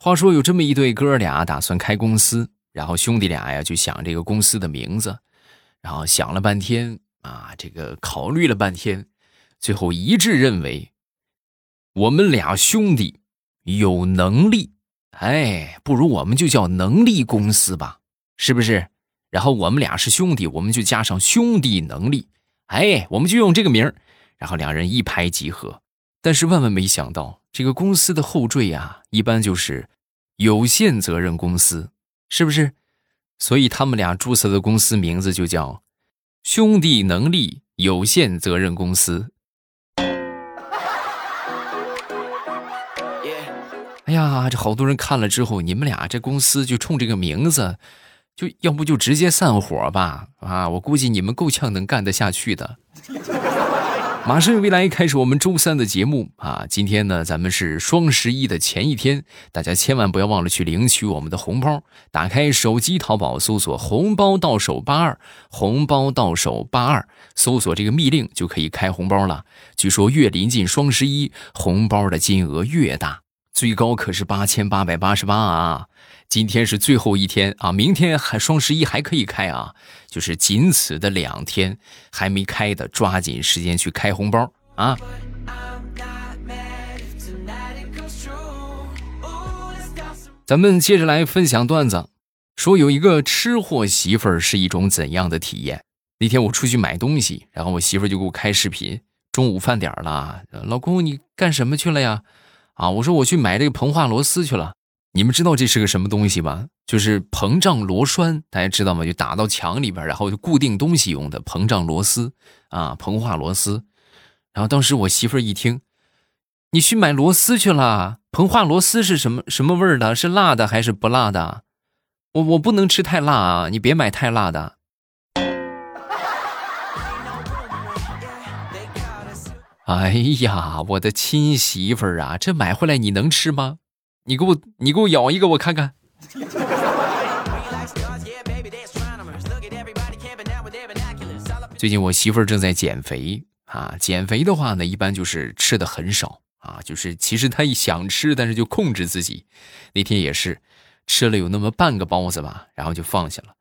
话说有这么一对哥俩，打算开公司，然后兄弟俩呀就想这个公司的名字，然后想了半天啊，这个考虑了半天，最后一致认为，我们俩兄弟有能力，哎，不如我们就叫能力公司吧，是不是？然后我们俩是兄弟，我们就加上兄弟能力，哎，我们就用这个名。然后两人一拍即合，但是万万没想到，这个公司的后缀呀，一般就是有限责任公司，是不是？所以他们俩注册的公司名字就叫兄弟能力有限责任公司。哎呀，这好多人看了之后，你们俩这公司就冲这个名字，就要不就直接散伙吧？啊，我估计你们够呛能干得下去的。马上又未来开始我们周三的节目啊！今天呢，咱们是双十一的前一天，大家千万不要忘了去领取我们的红包。打开手机淘宝，搜索“红包到手八二”，红包到手八二，搜索这个密令就可以开红包了。据说越临近双十一，红包的金额越大，最高可是八千八百八十八啊！今天是最后一天啊，明天还双十一还可以开啊，就是仅此的两天还没开的，抓紧时间去开红包啊！咱们接着来分享段子，说有一个吃货媳妇儿是一种怎样的体验？那天我出去买东西，然后我媳妇儿就给我开视频，中午饭点了，老公你干什么去了呀？啊，我说我去买这个膨化螺丝去了。你们知道这是个什么东西吗？就是膨胀螺栓，大家知道吗？就打到墙里边，然后就固定东西用的膨胀螺丝啊，膨化螺丝。然后当时我媳妇儿一听，你去买螺丝去了？膨化螺丝是什么什么味儿的？是辣的还是不辣的？我我不能吃太辣啊，你别买太辣的。哎呀，我的亲媳妇儿啊，这买回来你能吃吗？你给我，你给我咬一个，我看看。最近我媳妇儿正在减肥啊，减肥的话呢，一般就是吃的很少啊，就是其实她一想吃，但是就控制自己。那天也是吃了有那么半个包子吧，然后就放下了。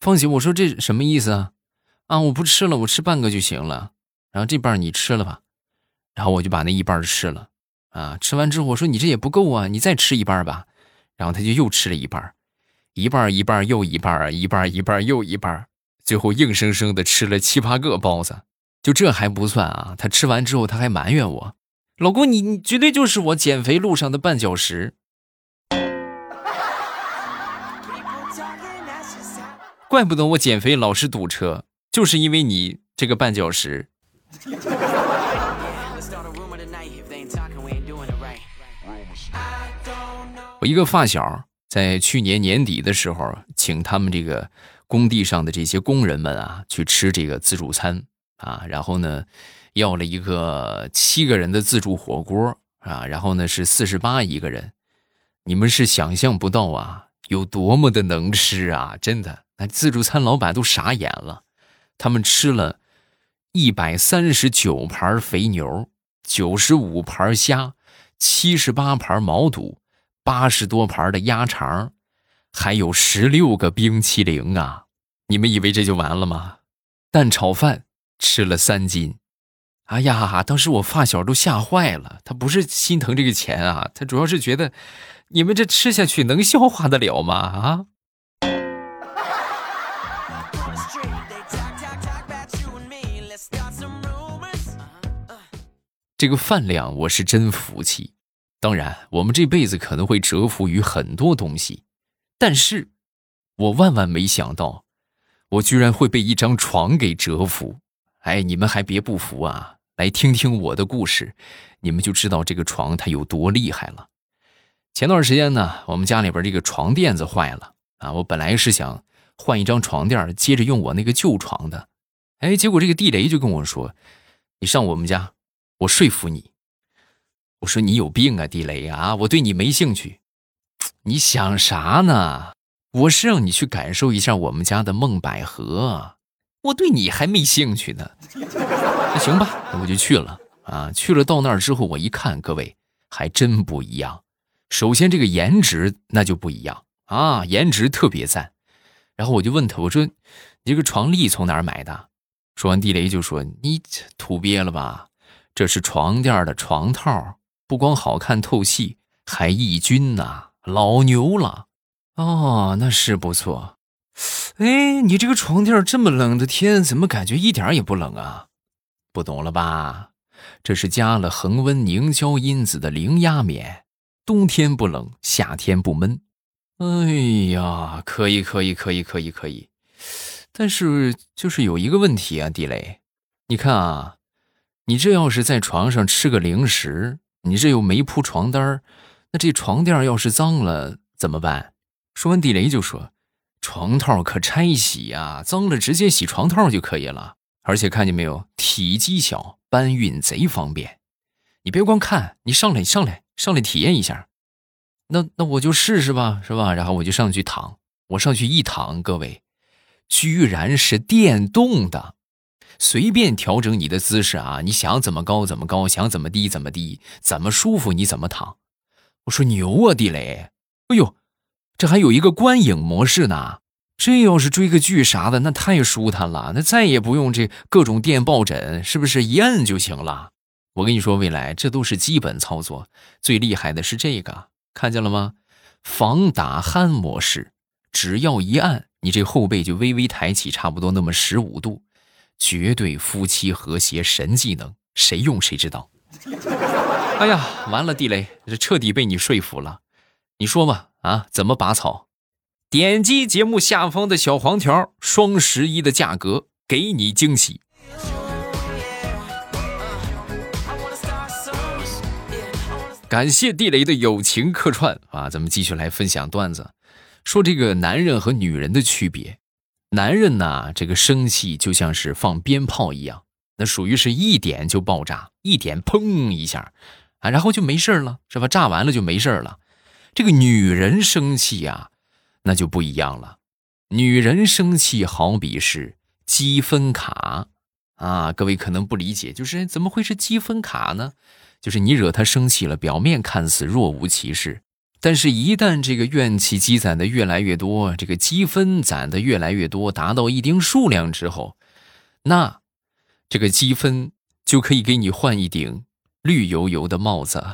放下，我说这什么意思啊？啊，我不吃了，我吃半个就行了。然后这半你吃了吧，然后我就把那一半吃了。啊！吃完之后我说：“你这也不够啊，你再吃一半吧。”然后他就又吃了一半，一半一半又一半，一半一半又一半，最后硬生生的吃了七八个包子。就这还不算啊，他吃完之后他还埋怨我：“老公，你你绝对就是我减肥路上的绊脚石。”怪不得我减肥老是堵车，就是因为你这个绊脚石。我一个发小在去年年底的时候，请他们这个工地上的这些工人们啊去吃这个自助餐啊，然后呢要了一个七个人的自助火锅啊，然后呢是四十八一个人，你们是想象不到啊，有多么的能吃啊！真的，那自助餐老板都傻眼了，他们吃了一百三十九盘肥牛，九十五盘虾，七十八盘毛肚。八十多盘的鸭肠，还有十六个冰淇淋啊！你们以为这就完了吗？蛋炒饭吃了三斤，哎呀，当时我发小都吓坏了。他不是心疼这个钱啊，他主要是觉得你们这吃下去能消化得了吗？啊！这个饭量我是真服气。当然，我们这辈子可能会折服于很多东西，但是，我万万没想到，我居然会被一张床给折服。哎，你们还别不服啊！来听听我的故事，你们就知道这个床它有多厉害了。前段时间呢，我们家里边这个床垫子坏了啊，我本来是想换一张床垫，接着用我那个旧床的。哎，结果这个地雷就跟我说：“你上我们家，我说服你。”我说你有病啊，地雷啊！我对你没兴趣，你想啥呢？我是让你去感受一下我们家的梦百合，我对你还没兴趣呢。那行吧，我就去了啊。去了到那儿之后，我一看，各位还真不一样。首先这个颜值那就不一样啊，颜值特别赞。然后我就问他，我说你这个床笠从哪儿买的？说完，地雷就说你土鳖了吧？这是床垫的床套，不光好看透气，还抑菌呐，老牛了。哦，那是不错。哎，你这个床垫这么冷的天，怎么感觉一点也不冷啊？不懂了吧？这是加了恒温凝胶因子的零压棉，冬天不冷，夏天不闷。哎呀，可以，可以，可以，可以，可以。但是就是有一个问题啊，地雷，你看啊，你这要是在床上吃个零食，你这又没铺床单那这床垫要是脏了怎么办？说完，地雷就说。床套可拆洗呀，脏了直接洗床套就可以了。而且看见没有，体积小，搬运贼方便。你别光看，你上来上来上来体验一下。那那我就试试吧，是吧？然后我就上去躺，我上去一躺，各位，居然是电动的，随便调整你的姿势啊，你想怎么高怎么高，想怎么低怎么低，怎么舒服你怎么躺。我说牛啊，地雷！哎呦。这还有一个观影模式呢，这要是追个剧啥的，那太舒坦了，那再也不用这各种电抱枕，是不是一摁就行了？我跟你说，未来这都是基本操作，最厉害的是这个，看见了吗？防打鼾模式，只要一按，你这后背就微微抬起，差不多那么十五度，绝对夫妻和谐神技能，谁用谁知道。哎呀，完了，地雷，这彻底被你说服了，你说吧。啊，怎么拔草？点击节目下方的小黄条，双十一的价格给你惊喜。感谢地雷的友情客串啊，咱们继续来分享段子，说这个男人和女人的区别。男人呢，这个生气就像是放鞭炮一样，那属于是一点就爆炸，一点砰一下啊，然后就没事了，是吧？炸完了就没事了。这个女人生气呀，那就不一样了。女人生气好比是积分卡啊，各位可能不理解，就是怎么会是积分卡呢？就是你惹她生气了，表面看似若无其事，但是一旦这个怨气积攒的越来越多，这个积分攒的越来越多，达到一定数量之后，那这个积分就可以给你换一顶绿油油的帽子。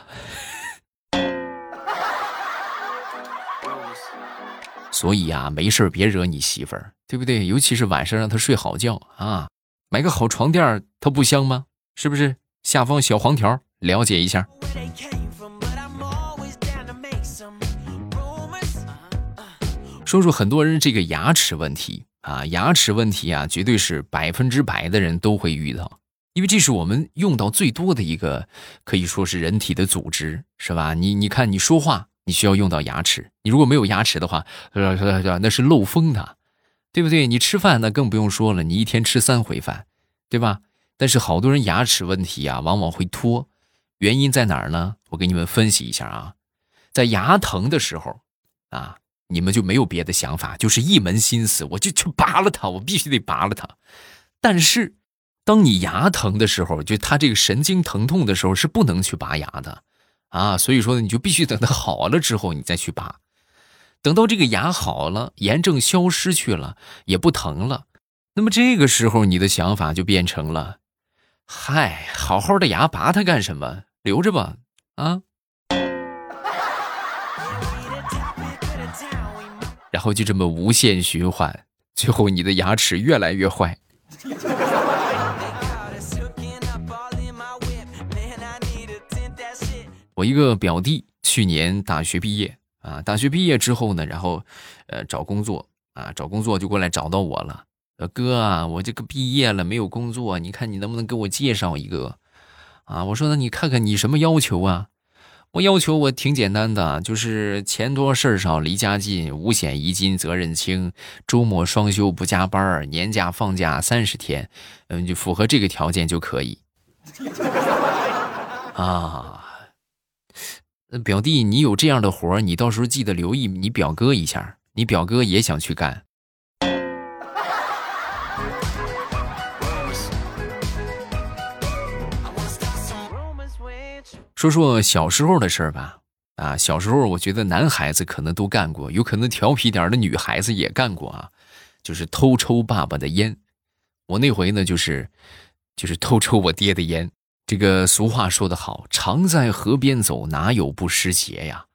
所以呀，没事别惹你媳妇儿，对不对？尤其是晚上让她睡好觉啊，买个好床垫她不香吗？是不是？下方小黄条了解一下。说说很多人这个牙齿问题啊，牙齿问题啊，绝对是百分之百的人都会遇到，因为这是我们用到最多的一个，可以说是人体的组织，是吧？你你看，你说话。你需要用到牙齿，你如果没有牙齿的话，那是漏风的，对不对？你吃饭那更不用说了，你一天吃三回饭，对吧？但是好多人牙齿问题啊，往往会脱，原因在哪儿呢？我给你们分析一下啊，在牙疼的时候啊，你们就没有别的想法，就是一门心思，我就去拔了它，我必须得拔了它。但是，当你牙疼的时候，就它这个神经疼痛的时候，是不能去拔牙的。啊，所以说，你就必须等它好了之后，你再去拔。等到这个牙好了，炎症消失去了，也不疼了，那么这个时候你的想法就变成了：嗨，好好的牙拔它干什么？留着吧，啊。然后就这么无限循环，最后你的牙齿越来越坏。我一个表弟去年大学毕业啊，大学毕业之后呢，然后，呃，找工作啊，找工作就过来找到我了。呃，哥啊，我这个毕业了没有工作，你看你能不能给我介绍一个？啊，我说那你看看你什么要求啊？我要求我挺简单的，就是钱多事儿少，离家近，五险一金，责任轻，周末双休不加班，年假放假三十天，嗯，就符合这个条件就可以。啊。表弟，你有这样的活儿，你到时候记得留意你表哥一下，你表哥也想去干。说说小时候的事儿吧，啊，小时候我觉得男孩子可能都干过，有可能调皮点的女孩子也干过啊，就是偷抽爸爸的烟。我那回呢，就是就是偷抽我爹的烟。这个俗话说得好，常在河边走，哪有不湿鞋呀？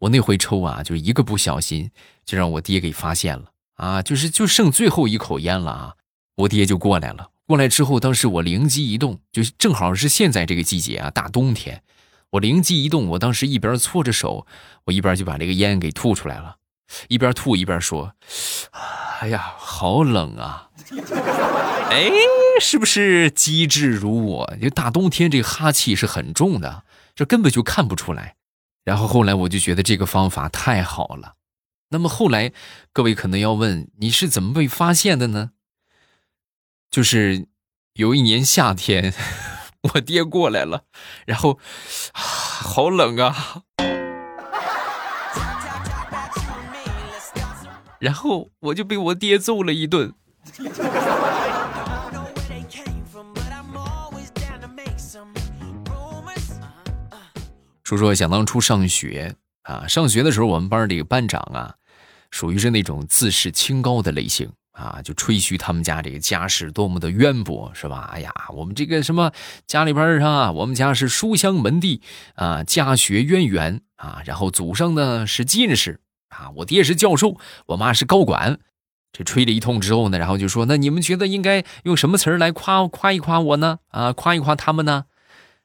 我那回抽啊，就一个不小心，就让我爹给发现了啊，就是就剩最后一口烟了啊，我爹就过来了。过来之后，当时我灵机一动，就正好是现在这个季节啊，大冬天。我灵机一动，我当时一边搓着手，我一边就把这个烟给吐出来了，一边吐一边说：“哎呀，好冷啊！”哎，是不是机智如我？就大冬天这个哈气是很重的，这根本就看不出来。然后后来我就觉得这个方法太好了。那么后来各位可能要问，你是怎么被发现的呢？就是有一年夏天。我爹过来了，然后，好冷啊！然后我就被我爹揍了一顿。说说想当初上学啊，上学的时候，我们班这个班长啊，属于是那种自视清高的类型。啊，就吹嘘他们家这个家世多么的渊博，是吧？哎呀，我们这个什么家里边上啊，我们家是书香门第啊，家学渊源啊，然后祖上呢是进士啊，我爹是教授，我妈是高管。这吹了一通之后呢，然后就说：“那你们觉得应该用什么词儿来夸夸一夸我呢？啊，夸一夸他们呢？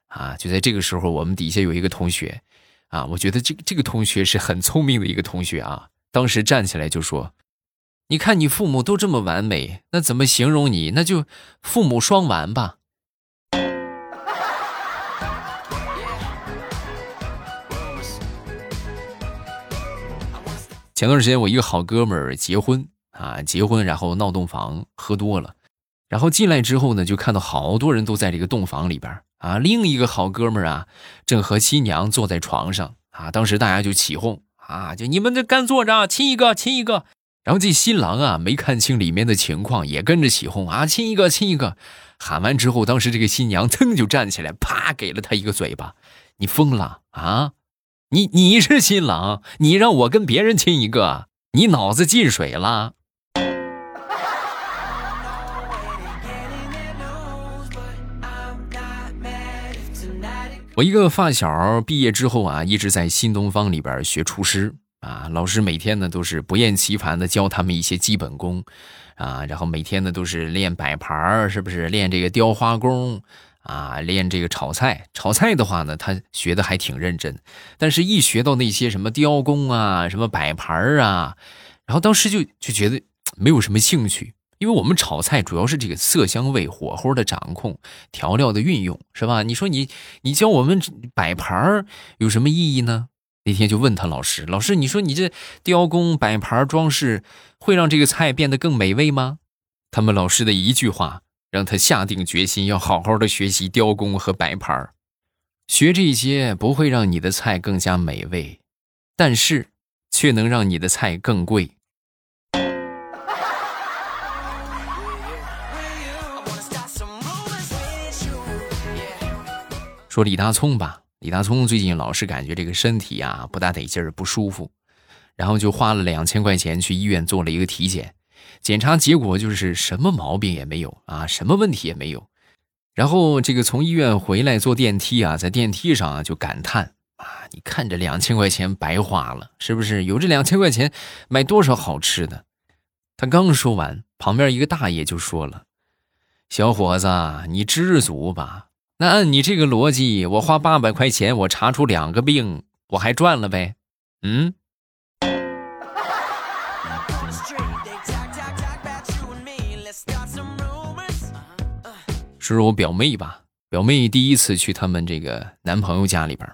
啊，就在这个时候，我们底下有一个同学啊，我觉得这个这个同学是很聪明的一个同学啊，当时站起来就说。”你看，你父母都这么完美，那怎么形容你？那就父母双完吧。前段时间，我一个好哥们儿结婚啊，结婚然后闹洞房，喝多了，然后进来之后呢，就看到好多人都在这个洞房里边啊。另一个好哥们儿啊，正和新娘坐在床上啊。当时大家就起哄啊，就你们这干坐着，亲一个，亲一个。然后这新郎啊，没看清里面的情况，也跟着起哄啊，亲一个，亲一个。喊完之后，当时这个新娘噌就站起来，啪给了他一个嘴巴。你疯了啊？你你是新郎，你让我跟别人亲一个，你脑子进水了？我一个发小毕业之后啊，一直在新东方里边学厨师。啊，老师每天呢都是不厌其烦的教他们一些基本功，啊，然后每天呢都是练摆盘儿，是不是练这个雕花工啊，练这个炒菜。炒菜的话呢，他学的还挺认真，但是一学到那些什么雕工啊，什么摆盘儿啊，然后当时就就觉得没有什么兴趣，因为我们炒菜主要是这个色香味、火候的掌控、调料的运用，是吧？你说你你教我们摆盘儿有什么意义呢？那天就问他老师：“老师，你说你这雕工、摆盘、装饰，会让这个菜变得更美味吗？”他们老师的一句话，让他下定决心要好好的学习雕工和摆盘。学这些不会让你的菜更加美味，但是却能让你的菜更贵。说李大聪吧。李大聪最近老是感觉这个身体啊不大得劲儿，不舒服，然后就花了两千块钱去医院做了一个体检，检查结果就是什么毛病也没有啊，什么问题也没有。然后这个从医院回来坐电梯啊，在电梯上啊就感叹啊，你看这两千块钱白花了，是不是？有这两千块钱买多少好吃的？他刚说完，旁边一个大爷就说了：“小伙子，你知足吧。”那按你这个逻辑，我花八百块钱，我查出两个病，我还赚了呗？嗯。说说我表妹吧，表妹第一次去他们这个男朋友家里边，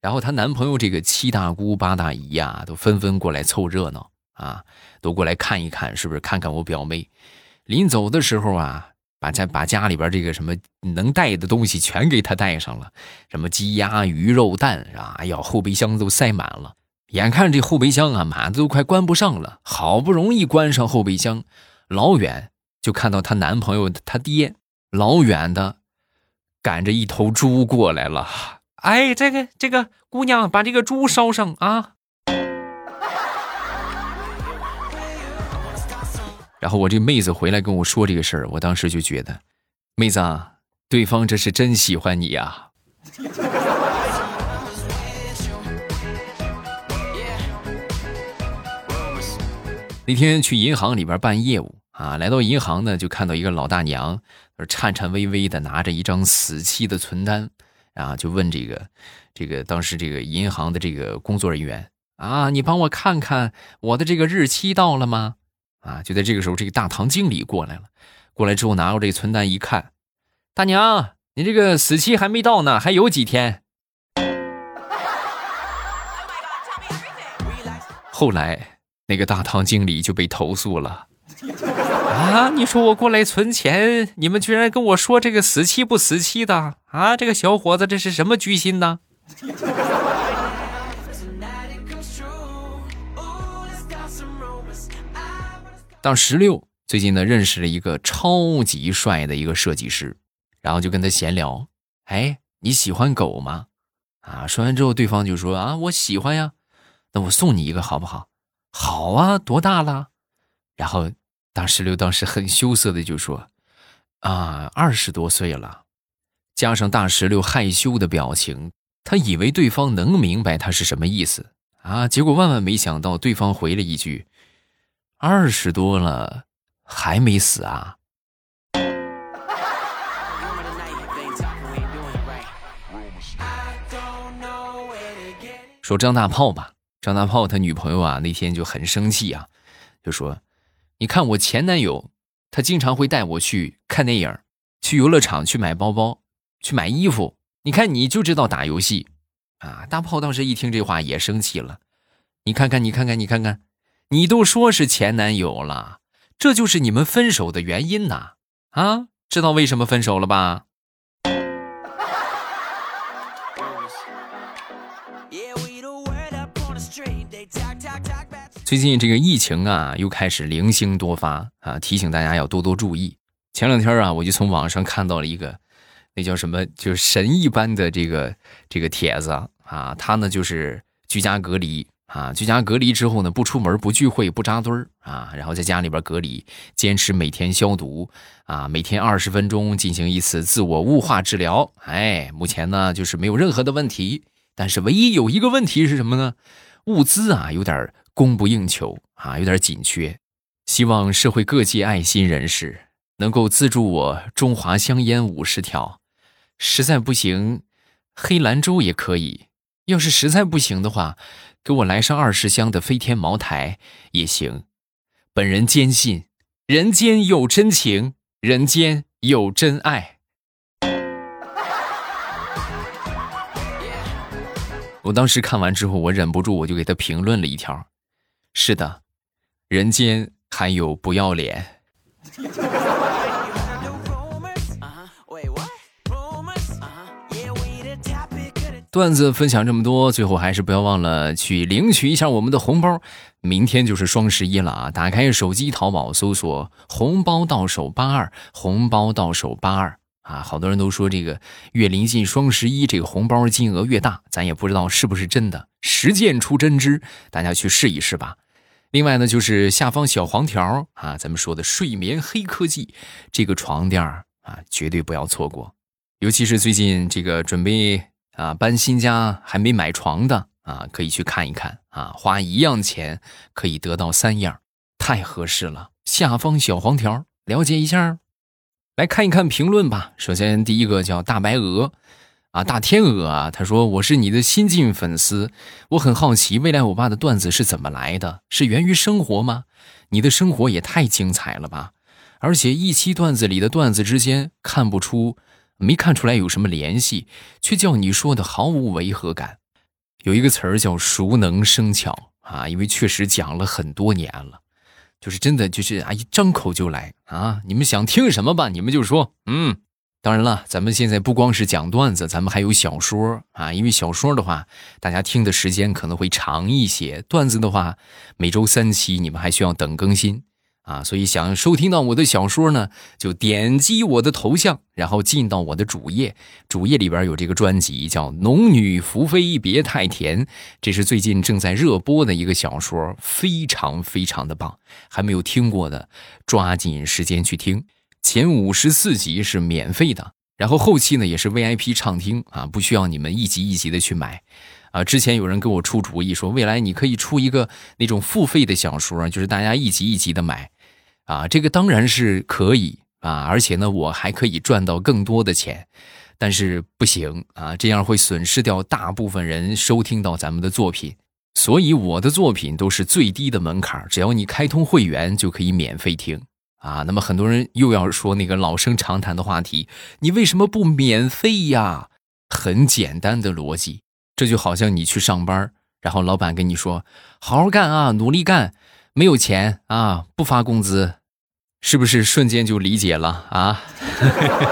然后她男朋友这个七大姑八大姨呀，都纷纷过来凑热闹啊，都过来看一看，是不是看看我表妹？临走的时候啊。把家把家里边这个什么能带的东西全给他带上了，什么鸡鸭鱼肉蛋是吧？哎呀，后备箱都塞满了。眼看这后备箱啊满子都快关不上了，好不容易关上后备箱，老远就看到她男朋友他爹老远的赶着一头猪过来了。哎，这个这个姑娘，把这个猪烧上啊。然后我这妹子回来跟我说这个事儿，我当时就觉得，妹子，啊，对方这是真喜欢你呀。那天去银行里边办业务啊，来到银行呢，就看到一个老大娘，颤颤巍巍的拿着一张死期的存单，啊，就问这个这个当时这个银行的这个工作人员啊，你帮我看看我的这个日期到了吗？啊！就在这个时候，这个大堂经理过来了。过来之后，拿过这个存单一看，大娘，你这个死期还没到呢，还有几天。后来，那个大堂经理就被投诉了。啊！你说我过来存钱，你们居然跟我说这个死期不死期的啊！这个小伙子这是什么居心呢？到十六最近呢，认识了一个超级帅的一个设计师，然后就跟他闲聊。哎，你喜欢狗吗？啊，说完之后，对方就说啊，我喜欢呀。那我送你一个好不好？好啊，多大了？然后大石榴当时很羞涩的就说啊，二十多岁了。加上大石榴害羞的表情，他以为对方能明白他是什么意思啊。结果万万没想到，对方回了一句。二十多了，还没死啊？说张大炮吧，张大炮他女朋友啊，那天就很生气啊，就说：“你看我前男友，他经常会带我去看电影，去游乐场，去买包包，去买衣服。你看你就知道打游戏啊！”大炮当时一听这话也生气了，你看看，你看看，你看看。你都说是前男友了，这就是你们分手的原因呐！啊，知道为什么分手了吧？最近这个疫情啊，又开始零星多发啊，提醒大家要多多注意。前两天啊，我就从网上看到了一个，那叫什么，就是神一般的这个这个帖子啊，他呢就是居家隔离。啊，居家隔离之后呢，不出门，不聚会，不扎堆儿啊，然后在家里边隔离，坚持每天消毒啊，每天二十分钟进行一次自我雾化治疗。哎，目前呢就是没有任何的问题，但是唯一有一个问题是什么呢？物资啊有点供不应求啊，有点紧缺。希望社会各界爱心人士能够资助我中华香烟五十条，实在不行，黑兰州也可以。要是实在不行的话。给我来上二十箱的飞天茅台也行。本人坚信，人间有真情，人间有真爱。我当时看完之后，我忍不住，我就给他评论了一条：是的，人间还有不要脸。段子分享这么多，最后还是不要忘了去领取一下我们的红包。明天就是双十一了啊！打开手机淘宝搜索“红包到手八二”，红包到手八二啊！好多人都说这个越临近双十一，这个红包金额越大，咱也不知道是不是真的。实践出真知，大家去试一试吧。另外呢，就是下方小黄条啊，咱们说的睡眠黑科技，这个床垫啊，绝对不要错过，尤其是最近这个准备。啊，搬新家还没买床的啊，可以去看一看啊，花一样钱可以得到三样，太合适了。下方小黄条，了解一下。来看一看评论吧。首先第一个叫大白鹅，啊，大天鹅啊，他说我是你的新晋粉丝，我很好奇未来欧巴的段子是怎么来的，是源于生活吗？你的生活也太精彩了吧！而且一期段子里的段子之间看不出。没看出来有什么联系，却叫你说的毫无违和感。有一个词儿叫熟能生巧啊，因为确实讲了很多年了，就是真的就是啊，一张口就来啊。你们想听什么吧，你们就说。嗯，当然了，咱们现在不光是讲段子，咱们还有小说啊。因为小说的话，大家听的时间可能会长一些；段子的话，每周三期，你们还需要等更新。啊，所以想收听到我的小说呢，就点击我的头像，然后进到我的主页。主页里边有这个专辑，叫《农女福妃别太甜》，这是最近正在热播的一个小说，非常非常的棒。还没有听过的，抓紧时间去听。前五十四集是免费的，然后后期呢也是 VIP 畅听啊，不需要你们一集一集的去买。啊，之前有人给我出主意说，未来你可以出一个那种付费的小说，就是大家一集一集的买。啊，这个当然是可以啊，而且呢，我还可以赚到更多的钱，但是不行啊，这样会损失掉大部分人收听到咱们的作品，所以我的作品都是最低的门槛，只要你开通会员就可以免费听啊。那么很多人又要说那个老生常谈的话题，你为什么不免费呀？很简单的逻辑，这就好像你去上班，然后老板跟你说，好好干啊，努力干。没有钱啊，不发工资，是不是瞬间就理解了啊？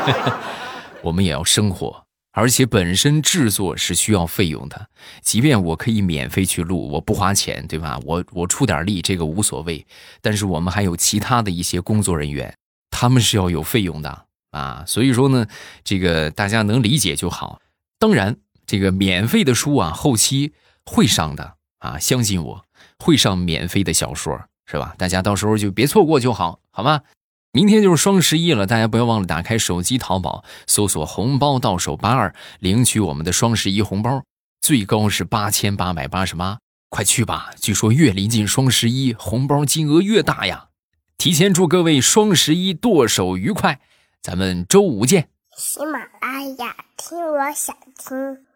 我们也要生活，而且本身制作是需要费用的。即便我可以免费去录，我不花钱，对吧？我我出点力，这个无所谓。但是我们还有其他的一些工作人员，他们是要有费用的啊。所以说呢，这个大家能理解就好。当然，这个免费的书啊，后期会上的啊，相信我。会上免费的小说是吧？大家到时候就别错过就好，好吗？明天就是双十一了，大家不要忘了打开手机淘宝，搜索“红包到手八二”，领取我们的双十一红包，最高是八千八百八十八，快去吧！据说越临近双十一，红包金额越大呀！提前祝各位双十一剁手愉快，咱们周五见。喜马拉雅，听我想听。